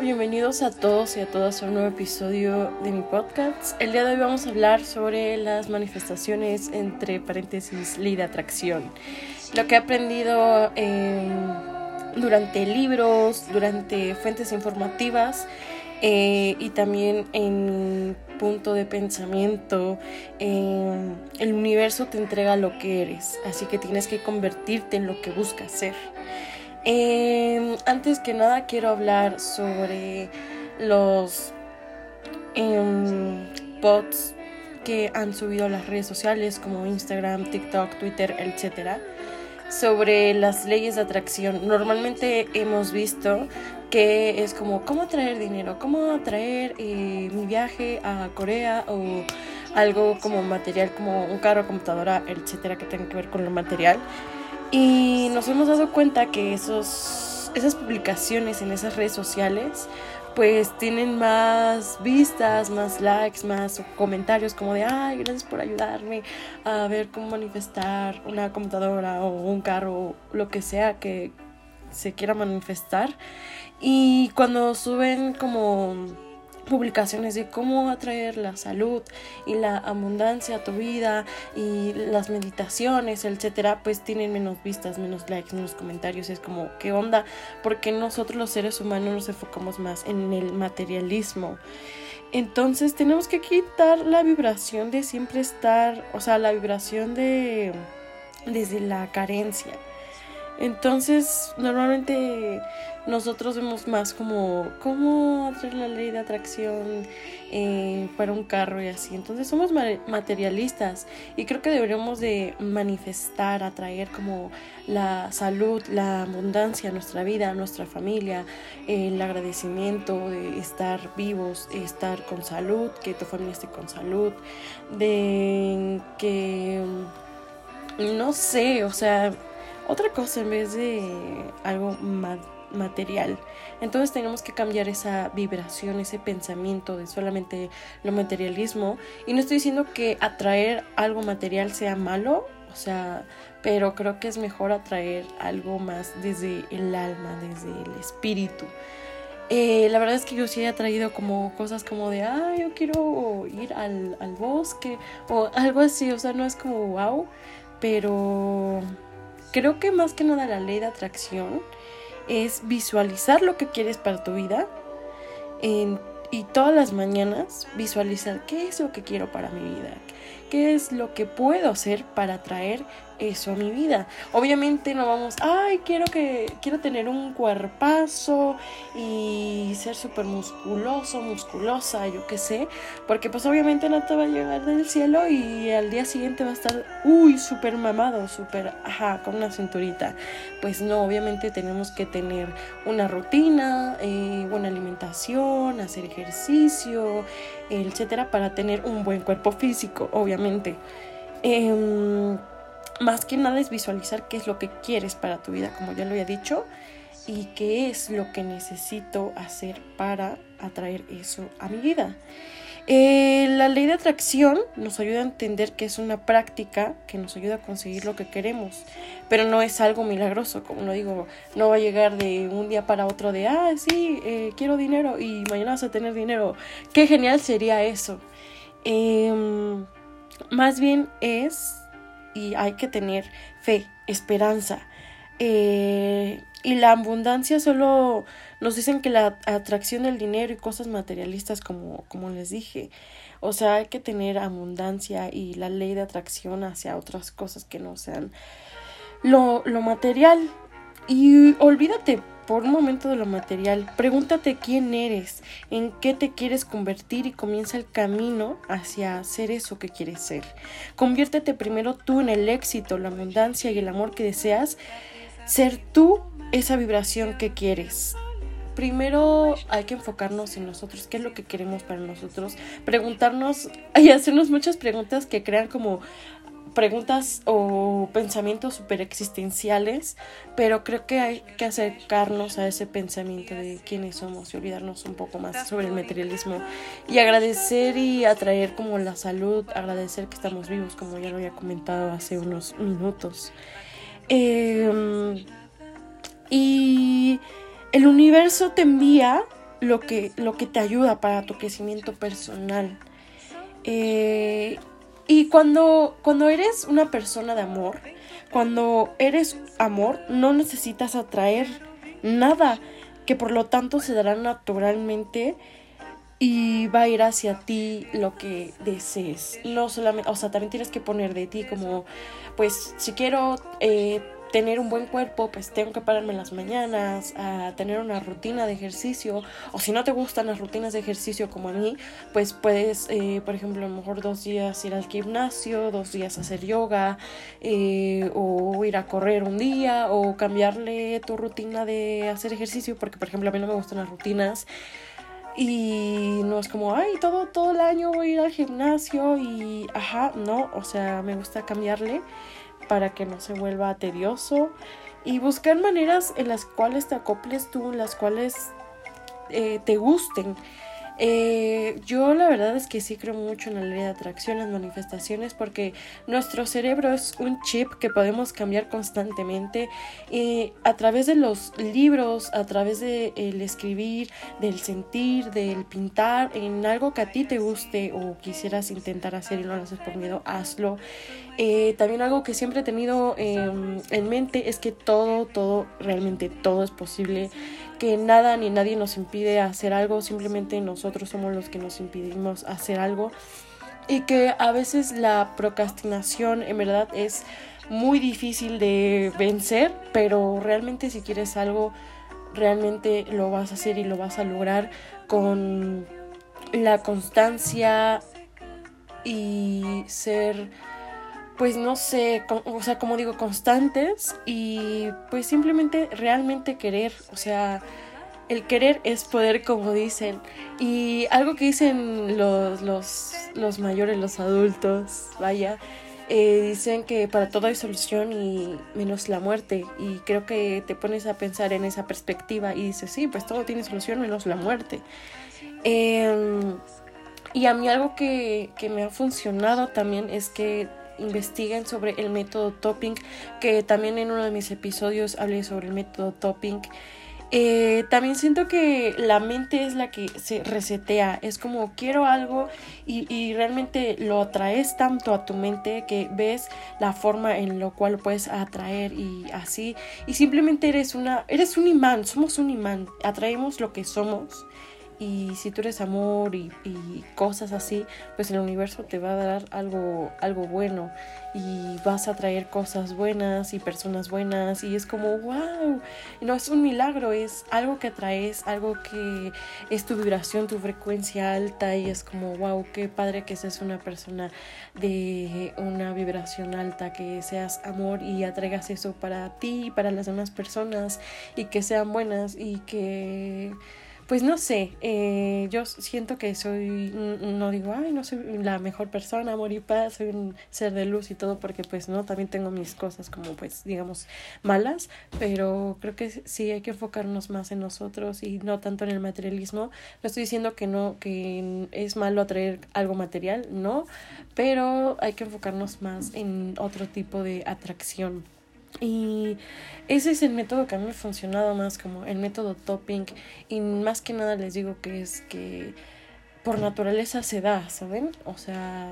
Bienvenidos a todos y a todas a un nuevo episodio de mi podcast. El día de hoy vamos a hablar sobre las manifestaciones entre paréntesis ley de atracción. Lo que he aprendido durante libros, durante fuentes informativas eh, y también en punto de pensamiento. el universo te entrega lo que eres, así que tienes que convertirte en lo que buscas ser. Eh, antes que nada quiero hablar sobre los eh, bots que han subido a las redes sociales como Instagram, TikTok, Twitter, etc. Sobre las leyes de atracción. Normalmente hemos visto que es como cómo atraer dinero, cómo atraer eh, mi viaje a Corea o algo como material, como un carro, computadora, etcétera, que tenga que ver con lo material. Y nos hemos dado cuenta que esos, esas publicaciones en esas redes sociales pues tienen más vistas, más likes, más comentarios como de, ay, gracias por ayudarme a ver cómo manifestar una computadora o un carro, lo que sea que se quiera manifestar. Y cuando suben como publicaciones de cómo atraer la salud y la abundancia a tu vida y las meditaciones, etcétera, pues tienen menos vistas, menos likes, menos comentarios. Es como, ¿qué onda? Porque nosotros los seres humanos nos enfocamos más en el materialismo. Entonces tenemos que quitar la vibración de siempre estar, o sea, la vibración de desde la carencia. Entonces, normalmente nosotros vemos más como cómo hacer la ley de atracción eh, para un carro y así. Entonces somos materialistas y creo que deberíamos de manifestar, atraer como la salud, la abundancia a nuestra vida, a nuestra familia, el agradecimiento de estar vivos, estar con salud, que tu familia esté con salud, de que no sé, o sea otra cosa en vez de algo material. Entonces tenemos que cambiar esa vibración, ese pensamiento de solamente lo materialismo. Y no estoy diciendo que atraer algo material sea malo, o sea, pero creo que es mejor atraer algo más desde el alma, desde el espíritu. Eh, la verdad es que yo sí he atraído como cosas como de, ah, yo quiero ir al, al bosque o algo así, o sea, no es como wow, pero Creo que más que nada la ley de atracción es visualizar lo que quieres para tu vida y todas las mañanas visualizar qué es lo que quiero para mi vida, qué es lo que puedo hacer para atraer eso a mi vida. Obviamente no vamos, ay, quiero que quiero tener un cuerpazo y ser súper musculoso, musculosa, yo qué sé, porque pues obviamente no te va a llegar del cielo y al día siguiente va a estar, uy, súper mamado, súper, ajá, con una cinturita. Pues no, obviamente tenemos que tener una rutina, eh, buena alimentación, hacer ejercicio, etcétera, para tener un buen cuerpo físico, obviamente. Eh, más que nada es visualizar qué es lo que quieres para tu vida, como ya lo había dicho, y qué es lo que necesito hacer para atraer eso a mi vida. Eh, la ley de atracción nos ayuda a entender que es una práctica que nos ayuda a conseguir lo que queremos, pero no es algo milagroso, como lo digo, no va a llegar de un día para otro de, ah, sí, eh, quiero dinero y mañana vas a tener dinero. Qué genial sería eso. Em, más bien es y hay que tener fe, esperanza. Eh, y la abundancia solo nos dicen que la atracción del dinero y cosas materialistas como, como les dije. O sea, hay que tener abundancia y la ley de atracción hacia otras cosas que no sean lo, lo material. Y olvídate por un momento de lo material. Pregúntate quién eres, en qué te quieres convertir y comienza el camino hacia ser eso que quieres ser. Conviértete primero tú en el éxito, la abundancia y el amor que deseas. Ser tú esa vibración que quieres. Primero hay que enfocarnos en nosotros, qué es lo que queremos para nosotros, preguntarnos y hacernos muchas preguntas que crean como preguntas o pensamientos super existenciales, pero creo que hay que acercarnos a ese pensamiento de quiénes somos y olvidarnos un poco más sobre el materialismo y agradecer y atraer como la salud, agradecer que estamos vivos, como ya lo había comentado hace unos minutos. Em, y el universo te envía lo que, lo que te ayuda para tu crecimiento personal. Eh, y cuando, cuando eres una persona de amor, cuando eres amor, no necesitas atraer nada, que por lo tanto se dará naturalmente y va a ir hacia ti lo que desees. No solamente, o sea, también tienes que poner de ti como, pues, si quiero eh, tener un buen cuerpo, pues tengo que pararme en las mañanas, a tener una rutina de ejercicio, o si no te gustan las rutinas de ejercicio como a mí, pues puedes, eh, por ejemplo, a lo mejor dos días ir al gimnasio, dos días hacer yoga, eh, o ir a correr un día, o cambiarle tu rutina de hacer ejercicio, porque por ejemplo a mí no me gustan las rutinas. Y no es como, ay, todo, todo el año voy a ir al gimnasio y, ajá, no, o sea, me gusta cambiarle para que no se vuelva tedioso y buscar maneras en las cuales te acoples tú, en las cuales eh, te gusten. Eh, yo la verdad es que sí creo mucho en la ley de atracción, las manifestaciones, porque nuestro cerebro es un chip que podemos cambiar constantemente y a través de los libros, a través del el escribir, del sentir, del pintar, en algo que a ti te guste o quisieras intentar hacer y no lo haces por miedo, hazlo. Eh, también algo que siempre he tenido em, en mente es que todo, todo, realmente todo es posible que nada ni nadie nos impide hacer algo, simplemente nosotros somos los que nos impedimos hacer algo. Y que a veces la procrastinación en verdad es muy difícil de vencer, pero realmente si quieres algo, realmente lo vas a hacer y lo vas a lograr con la constancia y ser pues no sé, o sea, como digo, constantes y pues simplemente realmente querer, o sea, el querer es poder, como dicen. Y algo que dicen los, los, los mayores, los adultos, vaya, eh, dicen que para todo hay solución y menos la muerte. Y creo que te pones a pensar en esa perspectiva y dices, sí, pues todo tiene solución menos la muerte. Em, y a mí algo que, que me ha funcionado también es que investiguen sobre el método topping, que también en uno de mis episodios hablé sobre el método topping. Eh, también siento que la mente es la que se resetea, es como quiero algo y, y, realmente lo atraes tanto a tu mente que ves la forma en lo cual puedes atraer y así y simplemente eres una eres un imán, somos un imán, atraemos lo que somos y si tú eres amor y, cosas así, pues el universo te va a dar algo, algo bueno. Y vas a traer cosas buenas y personas buenas y es como, wow, no es un milagro, es algo que atraes, algo que es tu vibración, tu frecuencia alta y es como, wow, qué padre que seas una persona de una vibración alta, que seas amor y atraigas eso para ti y para las demás personas y que sean buenas y que pues no sé, eh, yo siento que soy, no digo, ay, no soy la mejor persona, amor y paz, soy un ser de luz y todo, porque pues no, también tengo mis cosas como pues digamos malas, pero creo que sí hay que enfocarnos más en nosotros y no tanto en el materialismo. No estoy diciendo que no, que es malo atraer algo material, no, pero hay que enfocarnos más en otro tipo de atracción. Y ese es el método que a mí me ha funcionado más como el método topping y más que nada les digo que es que por naturaleza se da, ¿saben? O sea,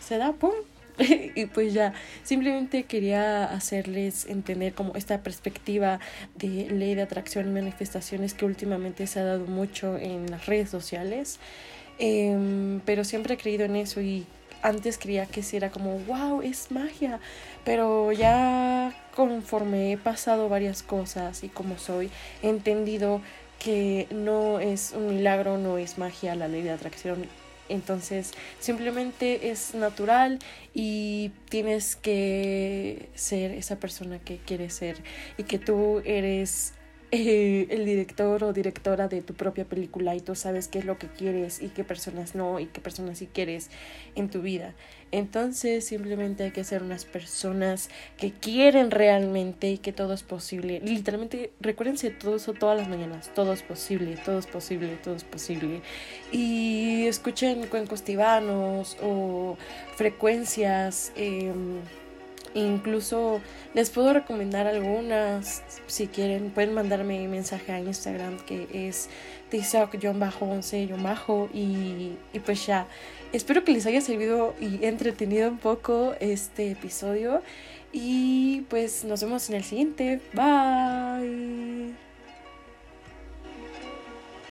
se da, ¡pum! y pues ya, simplemente quería hacerles entender como esta perspectiva de ley de atracción y manifestaciones que últimamente se ha dado mucho en las redes sociales. Em, pero siempre he creído en eso y antes creía que sí era como, wow, es magia, pero ya conforme he pasado varias cosas y como soy, he entendido que no es un milagro, no es magia la ley de atracción. Entonces simplemente es natural y tienes que ser esa persona que quieres ser y que tú eres eh, el director o directora de tu propia película y tú sabes qué es lo que quieres y qué personas no y qué personas sí quieres en tu vida. Entonces simplemente hay que ser unas personas que quieren realmente y que todo es posible. Literalmente recuérdense todo eso todas las mañanas. Todo es posible, todo es posible, todo es posible. Y escuchen cuencos tibanos o frecuencias. Eh, Incluso les puedo recomendar algunas. Si quieren, pueden mandarme un mensaje a Instagram que es TikTok-11- y, y pues ya. Espero que les haya servido y entretenido un poco este episodio. Y pues nos vemos en el siguiente. Bye.